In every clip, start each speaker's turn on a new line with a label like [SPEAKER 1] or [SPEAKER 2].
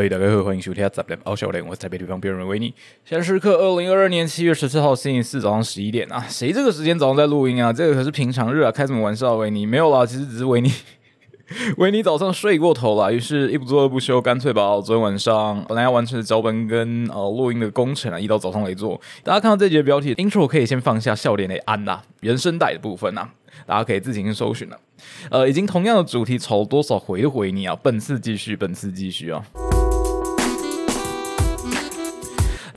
[SPEAKER 1] 嘿，大家好，欢迎收听《杂谈奥小联》，我是台北地方辩论维尼。现在时刻二零二二年七月十四号星期四早上十一点啊，谁这个时间早上在录音啊？这个可是平常日啊，开什么玩笑，维尼？没有啦，其实只是维尼，维尼早上睡过头了，于是一不做二不休，干脆把昨天晚上本来要完成的脚本跟呃录音的工程啊，移到早上来做。大家看到这节标题，intro 可以先放下笑脸的安呐，原声带的部分呐。大家可以自行搜寻了。呃，已经同样的主题炒多少回回你啊？本次继续，本次继续啊！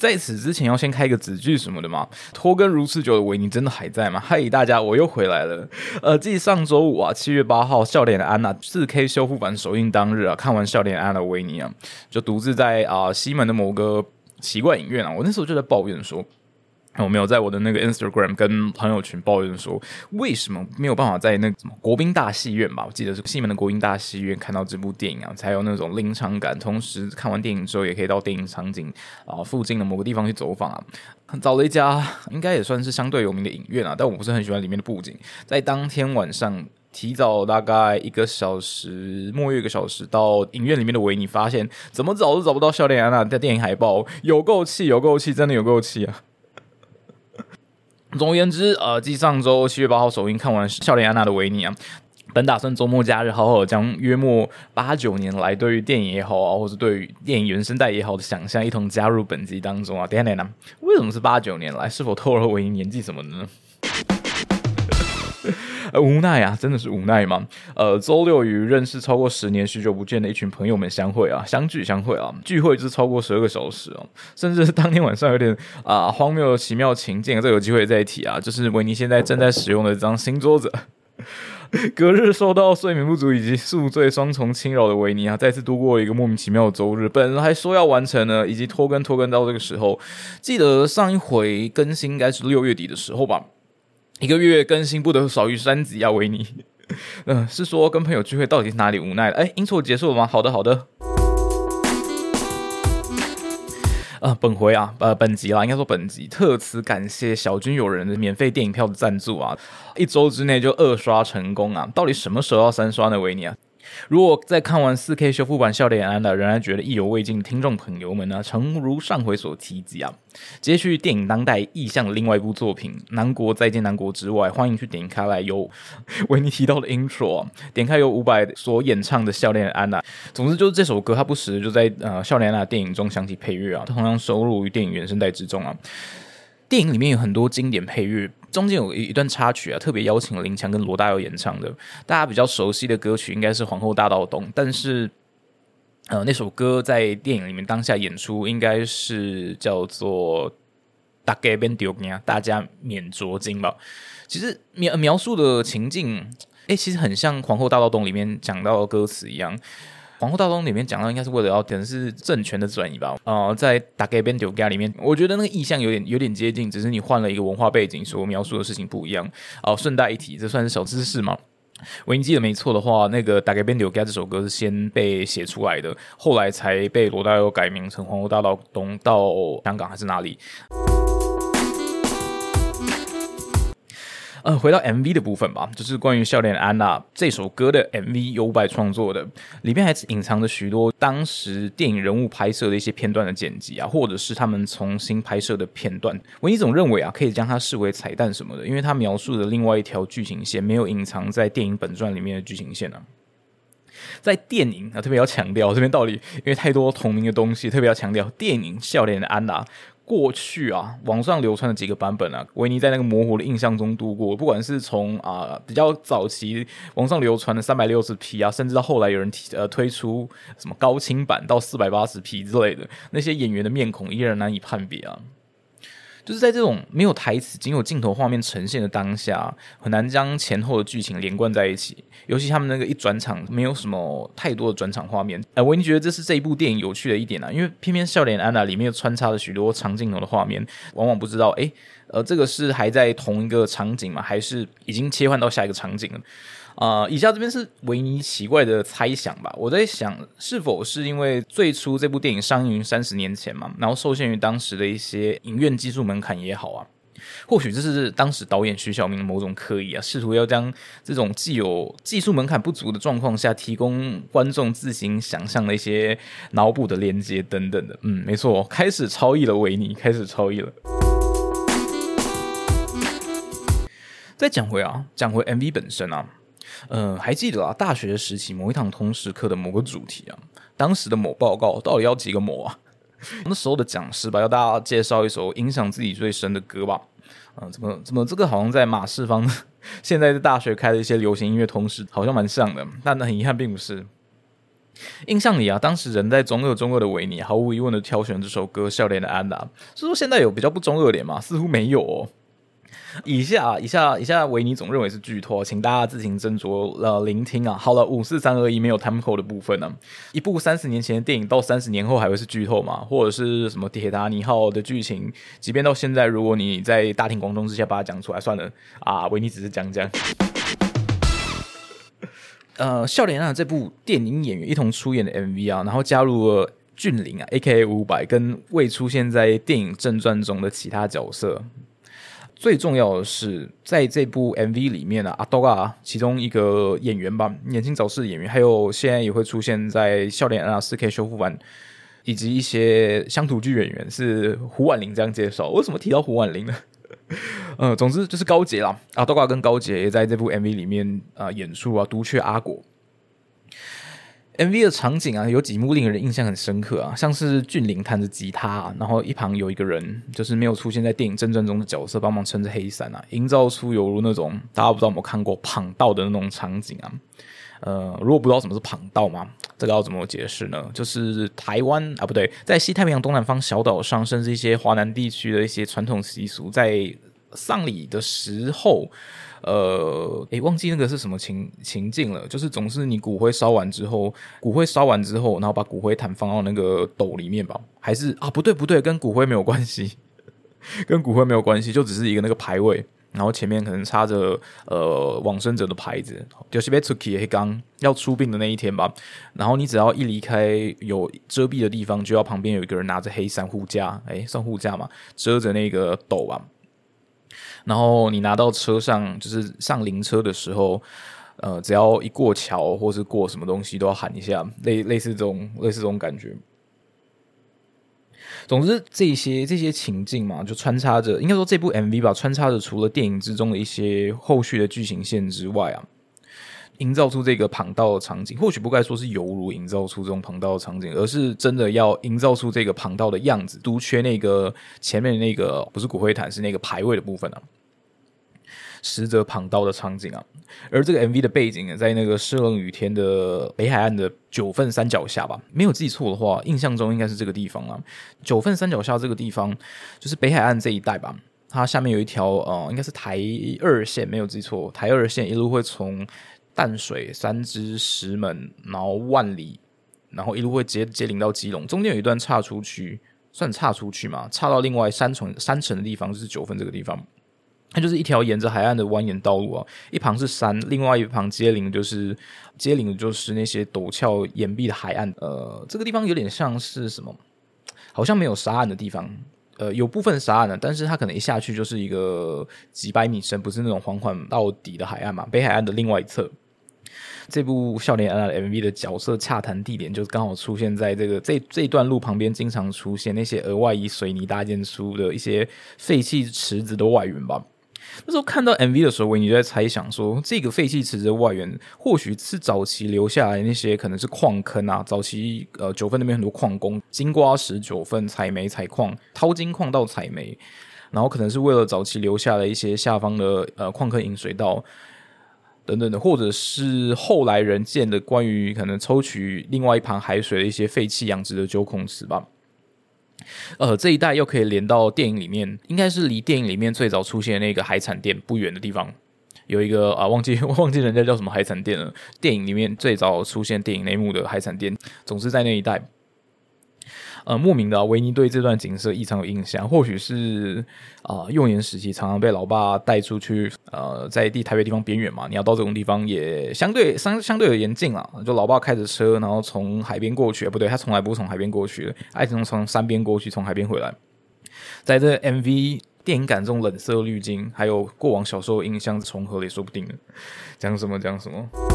[SPEAKER 1] 在此之前要先开个子句什么的嘛？拖更如此久的维尼真的还在吗？嗨，大家，我又回来了。呃，继上周五啊，七月八号，笑脸的安娜四 K 修复版首映当日啊，看完笑脸安娜维尼啊，就独自在啊西门的某个奇怪影院啊，我那时候就在抱怨说。我没有在我的那个 Instagram 跟朋友群抱怨说，为什么没有办法在那什么国宾大戏院吧？我记得是西门的国宾大戏院看到这部电影啊，才有那种临场感。同时看完电影之后，也可以到电影场景啊附近的某个地方去走访啊。找了一家应该也算是相对有名的影院啊，但我不是很喜欢里面的布景。在当天晚上提早大概一个小时，末约一个小时到影院里面的维尼，发现怎么找都找不到笑脸安娜的电影海报，有够气，有够气，真的有够气啊！总而言之，呃，继上周七月八号首映看完《笑脸安娜》的维尼啊，本打算周末假日好好将约莫八九年来对于电影也好啊，或是对于电影原声带也好的想象一同加入本集当中啊。等下等下，为什么是八九年来？是否透露维尼年纪什么的呢？呃，无奈啊，真的是无奈嘛。呃，周六与认识超过十年、许久不见的一群朋友们相会啊，相聚相会啊，聚会就是超过十二个小时哦，甚至当天晚上有点啊荒谬的奇妙情境，这有机会再提啊。就是维尼现在正在使用的这张新桌子，隔日受到睡眠不足以及宿醉双重侵扰的维尼啊，再次度过一个莫名其妙的周日。本人还说要完成呢，以及拖更拖更到这个时候，记得上一回更新应该是六月底的时候吧。一个月更新不得少于三集啊，维尼。嗯，是说跟朋友聚会到底是哪里无奈了？哎，音错结束了吗？好的，好的。啊，本回啊，呃，本集啦，应该说本集特此感谢小军友人的免费电影票的赞助啊，一周之内就二刷成功啊，到底什么时候要三刷呢？维尼啊？如果在看完四 K 修复版《笑脸安娜》仍然觉得意犹未尽，听众朋友们呢，诚如上回所提及啊，接续电影当代意象的另外一部作品《南国再见南国》之外，欢迎去点开来由维尼提到的 Intro，点开由伍佰所演唱的《笑脸安娜》。总之就是这首歌，它不时就在呃《笑脸安娜》电影中响起配乐啊，它同样收录于电影原声带之中啊。电影里面有很多经典配乐。中间有一一段插曲啊，特别邀请林强跟罗大佑演唱的。大家比较熟悉的歌曲应该是《皇后大道东》，但是呃，那首歌在电影里面当下演出应该是叫做《大家别丢惊》，大家免着惊吧。其实描描述的情境，哎，其实很像《皇后大道东》里面讲到的歌词一样。皇后大东里面讲到，应该是为了要等是政权的转移吧。呃，在打给边丢家里面，我觉得那个意象有点有点接近，只是你换了一个文化背景，所描述的事情不一样。哦，顺带一提，这算是小知识吗？我记得没错的话，那个打给边丢家这首歌是先被写出来的，后来才被罗大佑改名成皇后大道东到香港还是哪里。呃，回到 MV 的部分吧，就是关于《笑脸安娜》这首歌的 MV，由伍佰创作的，里面还是隐藏着许多当时电影人物拍摄的一些片段的剪辑啊，或者是他们重新拍摄的片段。我一总认为啊，可以将它视为彩蛋什么的，因为它描述的另外一条剧情线没有隐藏在电影本传里面的剧情线呢。在电影啊，特别要强调这边道理，因为太多同名的东西，特别要强调电影《笑脸的安娜》。过去啊，网上流传的几个版本啊，维尼在那个模糊的印象中度过。不管是从啊比较早期网上流传的三百六十 P 啊，甚至到后来有人提呃推出什么高清版到四百八十 P 之类的，那些演员的面孔依然难以判别啊。就是在这种没有台词、仅有镜头画面呈现的当下，很难将前后的剧情连贯在一起。尤其他们那个一转场，没有什么太多的转场画面。哎，我已经觉得这是这一部电影有趣的一点啊，因为偏偏笑脸安娜里面又穿插了许多长镜头的画面，往往不知道，哎，呃，这个是还在同一个场景吗？还是已经切换到下一个场景了？啊，以下这边是维尼奇怪的猜想吧。我在想，是否是因为最初这部电影上映于三十年前嘛，然后受限于当时的一些影院技术门槛也好啊，或许这是当时导演徐晓明的某种刻意啊，试图要将这种既有技术门槛不足的状况下，提供观众自行想象的一些脑补的连接等等的。嗯，没错，开始超译了维尼，开始超译了。再讲回啊，讲回 MV 本身啊，呃，还记得啊，大学时期某一堂通识课的某个主题啊，当时的某报告到底要几个某啊？那时候的讲师吧，要大家介绍一首影响自己最深的歌吧。嗯，怎么怎么这个好像在马世芳 现在在大学开的一些流行音乐同时，好像蛮像的。但很遗憾，并不是。印象里啊，当时人在中二中二的维尼，毫无疑问的挑选这首歌《笑脸的安娜》。是说现在有比较不中二点吗？似乎没有哦。以下以下以下维尼总认为是剧透，请大家自行斟酌了聆听啊。好了，五四三二一没有 time code 的部分呢。一部三十年前的电影到三十年后还会是剧透吗？或者是什么铁达尼号的剧情？即便到现在，如果你在大庭广众之下把它讲出来，算了啊，维尼只是讲讲。呃，笑脸啊，这部电影演员一同出演的 MV 啊，然后加入了俊霖啊，A.K.A. 五百，跟未出现在电影正传中的其他角色。最重要的是，在这部 MV 里面啊，阿多嘎其中一个演员吧，年轻早逝的演员，还有现在也会出现在《笑脸》啊四 K 修复版，以及一些乡土剧演员是胡婉玲这样介绍。为什么提到胡婉玲呢？呃，总之就是高杰啦，阿多嘎跟高杰也在这部 MV 里面啊演出啊，独缺阿果。MV 的场景啊，有几幕令人印象很深刻啊，像是俊霖弹着吉他，然后一旁有一个人，就是没有出现在电影正传中的角色，帮忙撑着黑伞啊，营造出犹如那种大家不知道有没有看过旁道的那种场景啊。呃，如果不知道什么是旁道吗？这个要怎么解释呢？就是台湾啊，不对，在西太平洋东南方小岛上，甚至一些华南地区的一些传统习俗，在丧礼的时候。呃，诶，忘记那个是什么情情境了。就是总是你骨灰烧完之后，骨灰烧完之后，然后把骨灰坛放到那个斗里面吧？还是啊，不对不对，跟骨灰没有关系，跟骨灰没有关系，就只是一个那个牌位，然后前面可能插着呃往生者的牌子，就是被出去黑刚要出殡的那一天吧。然后你只要一离开有遮蔽的地方，就要旁边有一个人拿着黑伞护驾，诶，算护驾嘛，遮着那个斗吧。然后你拿到车上，就是上灵车的时候，呃，只要一过桥或是过什么东西，都要喊一下，类类似这种类似这种感觉。总之，这些这些情境嘛，就穿插着，应该说这部 MV 吧，穿插着除了电影之中的一些后续的剧情线之外啊。营造出这个旁道的场景，或许不该说是犹如营造出这种旁道的场景，而是真的要营造出这个旁道的样子，独缺那个前面那个不是骨灰坛，是那个牌位的部分啊，实则旁道的场景啊。而这个 MV 的背景在那个湿冷雨天的北海岸的九份山脚下吧，没有记错的话，印象中应该是这个地方啊。九份山脚下这个地方就是北海岸这一带吧，它下面有一条呃，应该是台二线，没有记错，台二线一路会从。淡水、三支、石门，然后万里，然后一路会接接邻到基隆，中间有一段岔出去，算岔出去嘛？岔到另外山城山城的地方，就是九份这个地方，它就是一条沿着海岸的蜿蜒道路啊，一旁是山，另外一旁接邻就是接邻的就是那些陡峭岩壁的海岸。呃，这个地方有点像是什么？好像没有沙岸的地方，呃，有部分沙岸的，但是它可能一下去就是一个几百米深，不是那种缓缓到底的海岸嘛？北海岸的另外一侧。这部《笑脸安娜》MV 的角色洽谈地点，就是刚好出现在这个这这段路旁边，经常出现那些额外以水泥搭建出的一些废弃池子的外缘吧。那时候看到 MV 的时候，我就在猜想说，这个废弃池子的外缘，或许是早期留下来那些可能是矿坑啊。早期呃九份那边很多矿工，金瓜石九份采煤采矿，掏金矿到采煤，然后可能是为了早期留下了一些下方的呃矿坑引水道。等等的，或者是后来人建的关于可能抽取另外一旁海水的一些废弃养殖的九孔池吧。呃，这一带又可以连到电影里面，应该是离电影里面最早出现那个海产店不远的地方，有一个啊，忘记 忘记人家叫什么海产店了。电影里面最早出现电影内幕的海产店，总是在那一带。呃，莫名的维尼对这段景色异常有印象，或许是啊，幼年时期常常被老爸带出去，呃，在地台北地方边缘嘛，你要到这种地方也相对相相对有严禁啊，就老爸开着车，然后从海边过去，不对，他从来不是从海边过去的，爱从从山边过去，从海边回来。在这 MV 电影感这种冷色滤镜，还有过往小时候印象重合也说不定呢。讲什么讲什么。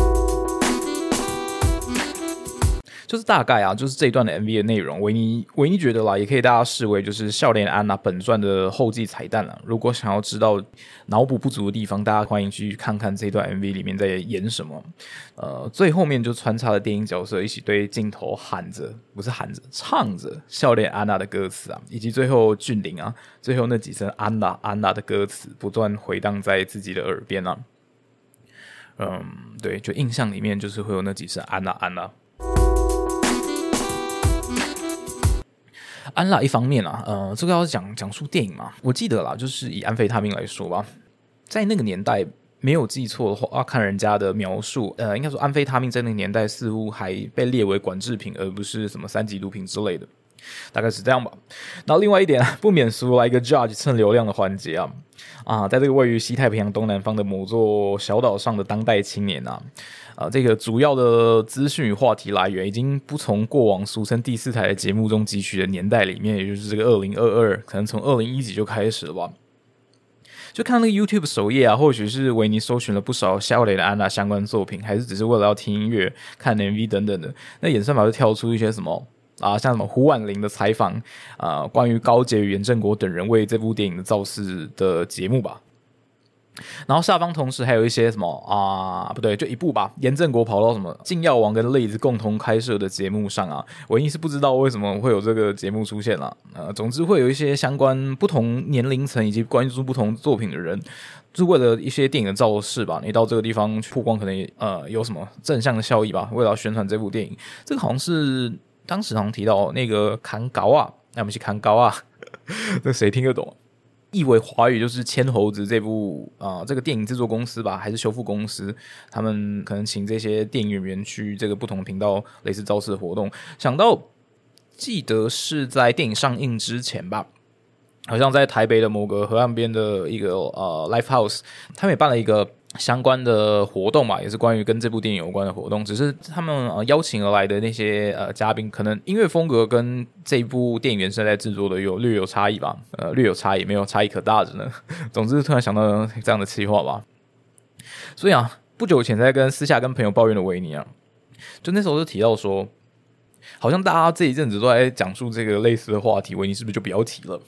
[SPEAKER 1] 就是大概啊，就是这一段的 MV 的内容，维尼维尼觉得啦，也可以大家视为就是笑脸安娜本传的后继彩蛋了。如果想要知道脑补不足的地方，大家欢迎去看看这段 MV 里面在演什么。呃，最后面就穿插了电影角色一起对镜头喊着，不是喊着，唱着笑脸安娜的歌词啊，以及最后俊玲啊，最后那几声安娜安娜的歌词不断回荡在自己的耳边啊。嗯，对，就印象里面就是会有那几声安娜安娜。安拉一方面啊，呃，这个要讲讲述电影嘛，我记得啦，就是以安非他命来说吧，在那个年代没有记错的话，看人家的描述，呃，应该说安非他命在那个年代似乎还被列为管制品，而不是什么三级毒品之类的，大概是这样吧。然后另外一点，不免俗来一个 judge 蹭流量的环节啊。啊，在这个位于西太平洋东南方的某座小岛上的当代青年啊，啊，这个主要的资讯与话题来源已经不从过往俗称第四台的节目中汲取的年代里面，也就是这个二零二二，可能从二零一几就开始了吧。就看那个 YouTube 首页啊，或许是维尼搜寻了不少夏雷的安娜相关作品，还是只是为了要听音乐、看 MV 等等的，那演算法就跳出一些什么。啊，像什么胡婉玲的采访，啊，关于高洁与严正国等人为这部电影的造势的节目吧。然后下方同时还有一些什么啊，不对，就一部吧。严正国跑到什么禁药王跟类子共同开设的节目上啊，我硬是不知道为什么会有这个节目出现了。呃，总之会有一些相关不同年龄层以及关注不同作品的人，是为了一些电影的造势吧。你到这个地方曝光，可能呃有什么正向的效益吧？为了宣传这部电影，这个好像是。当时好像提到那个砍高啊，那我们去砍高啊，这谁听得懂？译为华语就是《千猴子》这部啊，这个电影制作公司吧，还是修复公司？他们可能请这些电影演员去这个不同频道类似招式的活动。想到记得是在电影上映之前吧，好像在台北的某个河岸边的一个呃 Life House，他们也办了一个。相关的活动嘛，也是关于跟这部电影有关的活动。只是他们呃邀请而来的那些呃嘉宾，可能音乐风格跟这部电影原声在制作的有略有差异吧，呃略有差异，没有差异可大着呢。总之，突然想到这样的企划吧。所以啊，不久前在跟私下跟朋友抱怨的维尼啊，就那时候就提到说，好像大家这一阵子都在讲述这个类似的话题，维尼是不是就不要提了？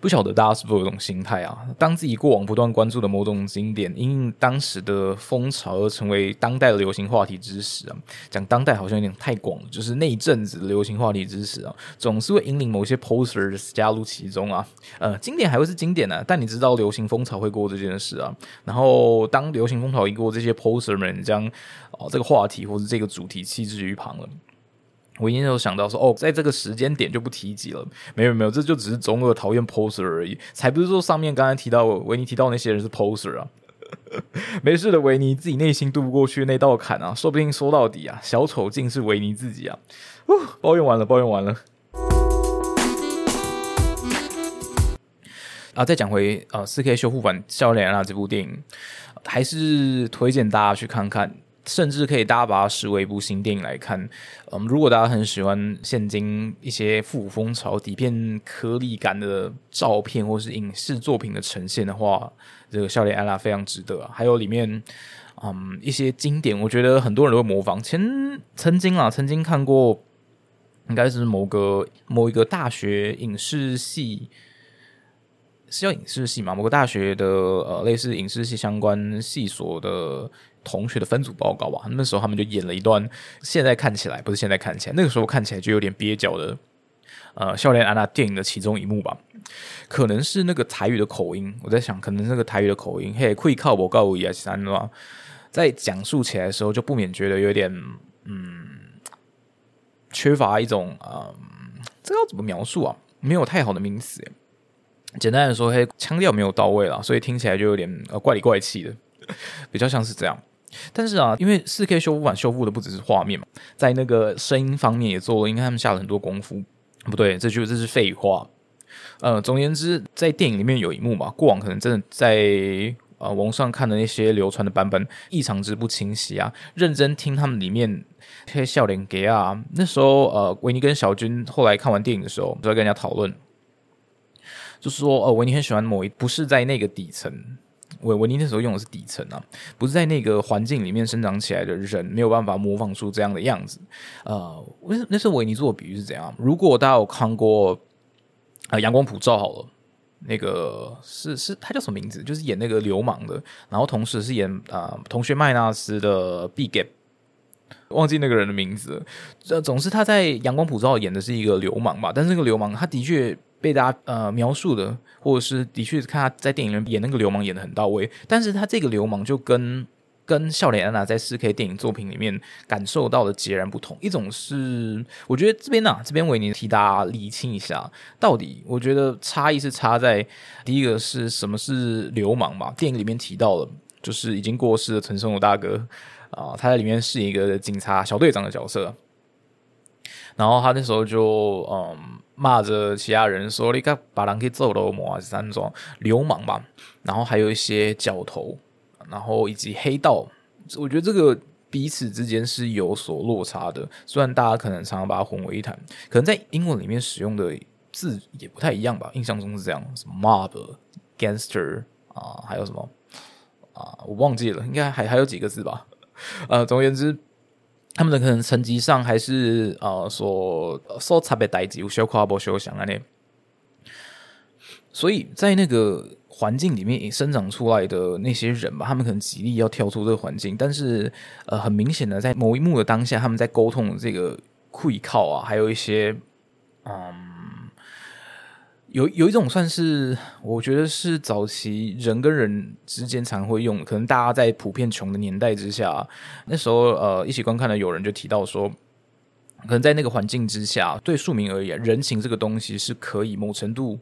[SPEAKER 1] 不晓得大家是否有种心态啊？当自己过往不断关注的某种经典，因当时的风潮而成为当代的流行话题之时啊，讲当代好像有点太广了，就是那一阵子的流行话题之时啊，总是会引领某些 posters 加入其中啊。呃，经典还会是经典呢，但你知道流行风潮会过这件事啊。然后当流行风潮一过，这些 poster 们将哦这个话题或者这个主题弃之于旁了。我因有想到说，哦，在这个时间点就不提及了。没有没有，这就只是中二讨厌 poser 而已，才不是说上面刚才提到维尼提到那些人是 poser 啊。没事的，维尼自己内心渡不过去那道坎啊，说不定说到底啊，小丑竟是维尼自己啊。哦抱怨完了，抱怨完了。啊，再讲回呃四 K 修复版《笑脸啊》这部电影，还是推荐大家去看看。甚至可以大家把它视为一部新电影来看。嗯，如果大家很喜欢现今一些复古风潮、底片颗粒感的照片或是影视作品的呈现的话，这个《笑脸安娜》非常值得啊。还有里面，嗯，一些经典，我觉得很多人都会模仿。前曾经啊，曾经看过，应该是某个某一个大学影视系。是叫影视系嘛？某个大学的呃，类似影视系相关系所的同学的分组报告吧。那时候他们就演了一段，现在看起来不是现在看起来，那个时候看起来就有点蹩脚的呃，笑脸安娜电影的其中一幕吧。可能是那个台语的口音，我在想，可能那个台语的口音，嘿，会靠我告我一二三的在讲述起来的时候，就不免觉得有点嗯，缺乏一种啊，这个要怎么描述啊？没有太好的名词。简单的说，嘿，腔调没有到位了，所以听起来就有点呃怪里怪气的，比较像是这样。但是啊，因为四 K 修复版修复的不只是画面嘛，在那个声音方面也做了，应该他们下了很多功夫。不对，这就这是废话。呃，总而言之，在电影里面有一幕嘛，过往可能真的在呃网上看的那些流传的版本异常之不清晰啊。认真听他们里面那些笑脸给啊，那时候呃维尼跟小军后来看完电影的时候，就在跟人家讨论。就是说，呃，维尼很喜欢某一，不是在那个底层，维维尼那时候用的是底层啊，不是在那个环境里面生长起来的人，没有办法模仿出这样的样子。呃，那那时候维尼做的比喻是怎样？如果大家有看过啊，阳光普照好了，那个是是他叫什么名字？就是演那个流氓的，然后同时是演啊同学麦纳斯的 B Gap。忘记那个人的名字，这总是他在《阳光普照》演的是一个流氓吧？但是那个流氓，他的确被大家呃描述的，或者是的确看他在电影里面演那个流氓演的很到位。但是他这个流氓就跟跟笑脸安娜在四 K 电影作品里面感受到的截然不同。一种是，我觉得这边呢，这边维尼替大家理清一下，到底我觉得差异是差在第一个是什么是流氓嘛？电影里面提到了，就是已经过世的陈松勇大哥。啊，他在里面是一个警察小队长的角色，然后他那时候就嗯骂着其他人说：“你看把人给揍了，某啊三种流氓吧。”然后还有一些角头，然后以及黑道，我觉得这个彼此之间是有所落差的。虽然大家可能常常把它混为一谈，可能在英文里面使用的字也不太一样吧。印象中是这样，什么 mob、gangster 啊，还有什么啊，我忘记了，应该还还有几个字吧。呃，总而言之，他们的可能层级上还是呃所所差别待遇，有小夸不休想啊呢。所以在那个环境里面生长出来的那些人吧，他们可能极力要跳出这个环境，但是呃，很明显的在某一幕的当下，他们在沟通这个会靠啊，还有一些嗯。有有一种算是，我觉得是早期人跟人之间常会用，可能大家在普遍穷的年代之下，那时候呃一起观看的有人就提到说，可能在那个环境之下，对庶民而言，人情这个东西是可以某程度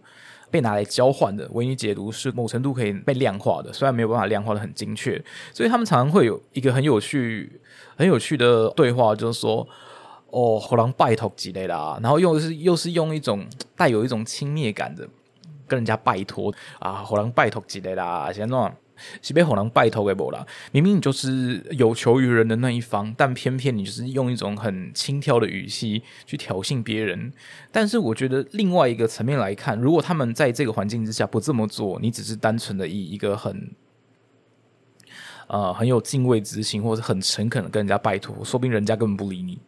[SPEAKER 1] 被拿来交换的。为你解读是某程度可以被量化的，虽然没有办法量化的很精确，所以他们常常会有一个很有趣、很有趣的对话，就是说。哦，火狼拜托之类的啊，然后又是又是用一种带有一种轻蔑感的跟人家拜托啊，火狼拜托之类的啊，现在是被火狼拜托给我啦？明明你就是有求于人的那一方，但偏偏你就是用一种很轻佻的语气去挑衅别人。但是我觉得另外一个层面来看，如果他们在这个环境之下不这么做，你只是单纯的以一个很呃很有敬畏之心，或者很诚恳的跟人家拜托，说不定人家根本不理你。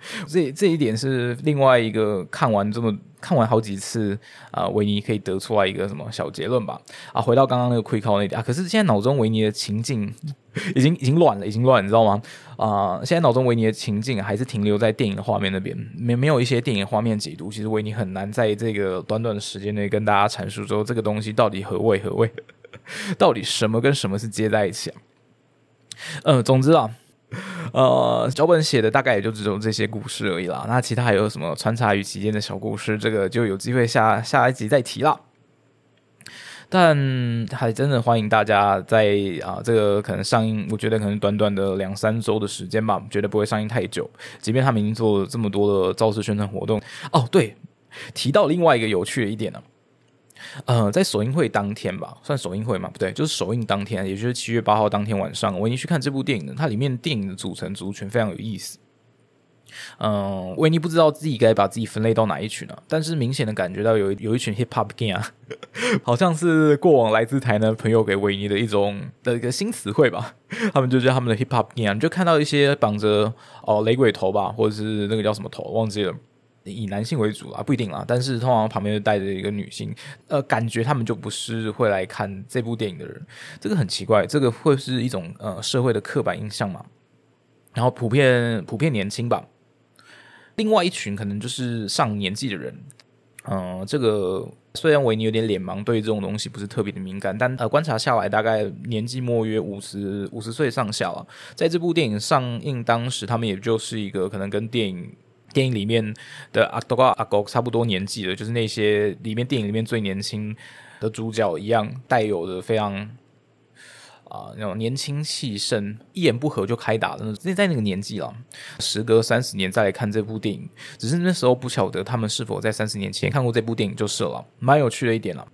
[SPEAKER 1] 这这一点是另外一个看完这么看完好几次啊，维尼可以得出来一个什么小结论吧？啊，回到刚刚那个窥靠那点啊，可是现在脑中维尼的情境 已经已经乱了，已经乱，你知道吗？啊，现在脑中维尼的情境还是停留在电影的画面那边，没没有一些电影画面解读，其实维尼很难在这个短短的时间内跟大家阐述说这个东西到底何谓何谓，到底什么跟什么是接在一起啊？嗯，总之啊。呃，脚本写的大概也就只有这些故事而已啦。那其他还有什么穿插于其间的小故事，这个就有机会下下一集再提了。但还真的欢迎大家在啊，这个可能上映，我觉得可能短短的两三周的时间吧，绝对不会上映太久。即便他们已经做了这么多的造势宣传活动。哦，对，提到另外一个有趣的一点呢。呃，在首映会当天吧，算首映会嘛？不对，就是首映当天，也就是七月八号当天晚上，维尼去看这部电影的。它里面电影的组成族群非常有意思。嗯，维尼不知道自己该把自己分类到哪一群呢？但是明显的感觉到有有一群 hip hop gang，好像是过往来自台南朋友给维尼的一种的一个新词汇吧。他们就叫他们的 hip hop gang，就看到一些绑着哦雷鬼头吧，或者是那个叫什么头，忘记了。以男性为主啊，不一定啦。但是通常旁边就带着一个女性，呃，感觉他们就不是会来看这部电影的人，这个很奇怪。这个会是一种呃社会的刻板印象嘛？然后普遍普遍年轻吧。另外一群可能就是上年纪的人，嗯，这个虽然维尼有点脸盲，对这种东西不是特别的敏感，但呃观察下来，大概年纪莫约五十五十岁上下了。在这部电影上映当时，他们也就是一个可能跟电影。电影里面的阿多瓜阿狗差不多年纪的，就是那些里面电影里面最年轻的主角一样，带有的非常啊那种年轻气盛，一言不合就开打的那那在那个年纪了，时隔三十年再来看这部电影，只是那时候不晓得他们是否在三十年前看过这部电影就是了，蛮有趣的一点了。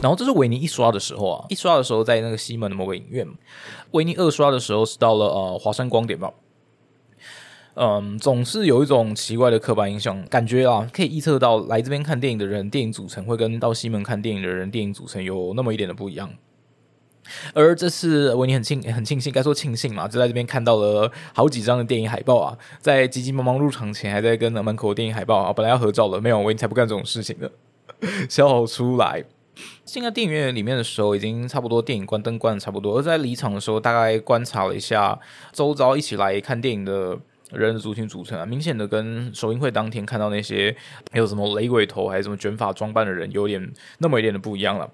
[SPEAKER 1] 然后这是维尼一刷的时候啊，一刷的时候在那个西门的某个影院，维尼二刷的时候是到了呃华山光点吧。嗯，总是有一种奇怪的刻板印象，感觉啊，可以预测到来这边看电影的人，电影组成会跟到西门看电影的人，电影组成有那么一点的不一样。而这次维尼很庆很庆幸，该说庆幸嘛，就在这边看到了好几张的电影海报啊，在急急忙忙入场前，还在跟门口的电影海报啊，本来要合照了，没有，维尼才不干这种事情的，笑出来。进在电影院里面的时候，已经差不多电影关灯关的差不多，而在离场的时候，大概观察了一下周遭一起来看电影的人的族群组成啊，明显的跟首映会当天看到那些有什么雷鬼头还是什么卷发装扮的人，有点那么一点的不一样了。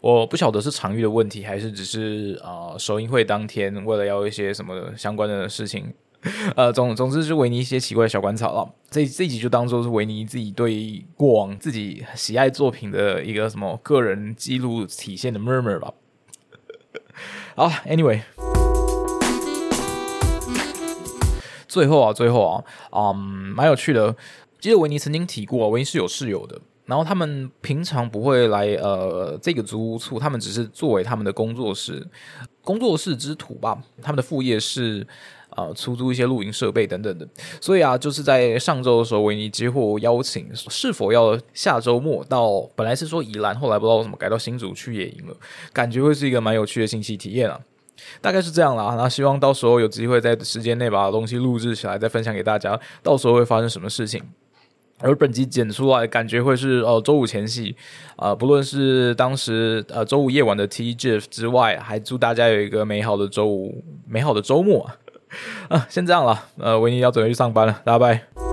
[SPEAKER 1] 我不晓得是场域的问题，还是只是啊首映会当天为了要一些什么相关的事情，呃总总之是维尼一些奇怪的小观察了。这这集就当做是维尼自己对过往自己喜爱作品的一个什么个人记录体现的 murmur 吧。好，anyway，最后啊最后啊，嗯，蛮有趣的。记得维尼曾经提过，维尼是有室友的。然后他们平常不会来呃这个租屋处，他们只是作为他们的工作室、工作室之徒吧。他们的副业是呃出租一些露营设备等等的。所以啊，就是在上周的时候，维尼接获邀请，是否要下周末到？本来是说宜兰，后来不知道为什么改到新竹去野营了，感觉会是一个蛮有趣的信息体验啊。大概是这样啦。那希望到时候有机会在时间内把东西录制起来，再分享给大家。到时候会发生什么事情？而本集剪出来感觉会是哦，周五前夕，啊，不论是当时呃周五夜晚的 TGF 之外，还祝大家有一个美好的周五，美好的周末啊！先这样了，呃，维尼要准备去上班了，大家拜。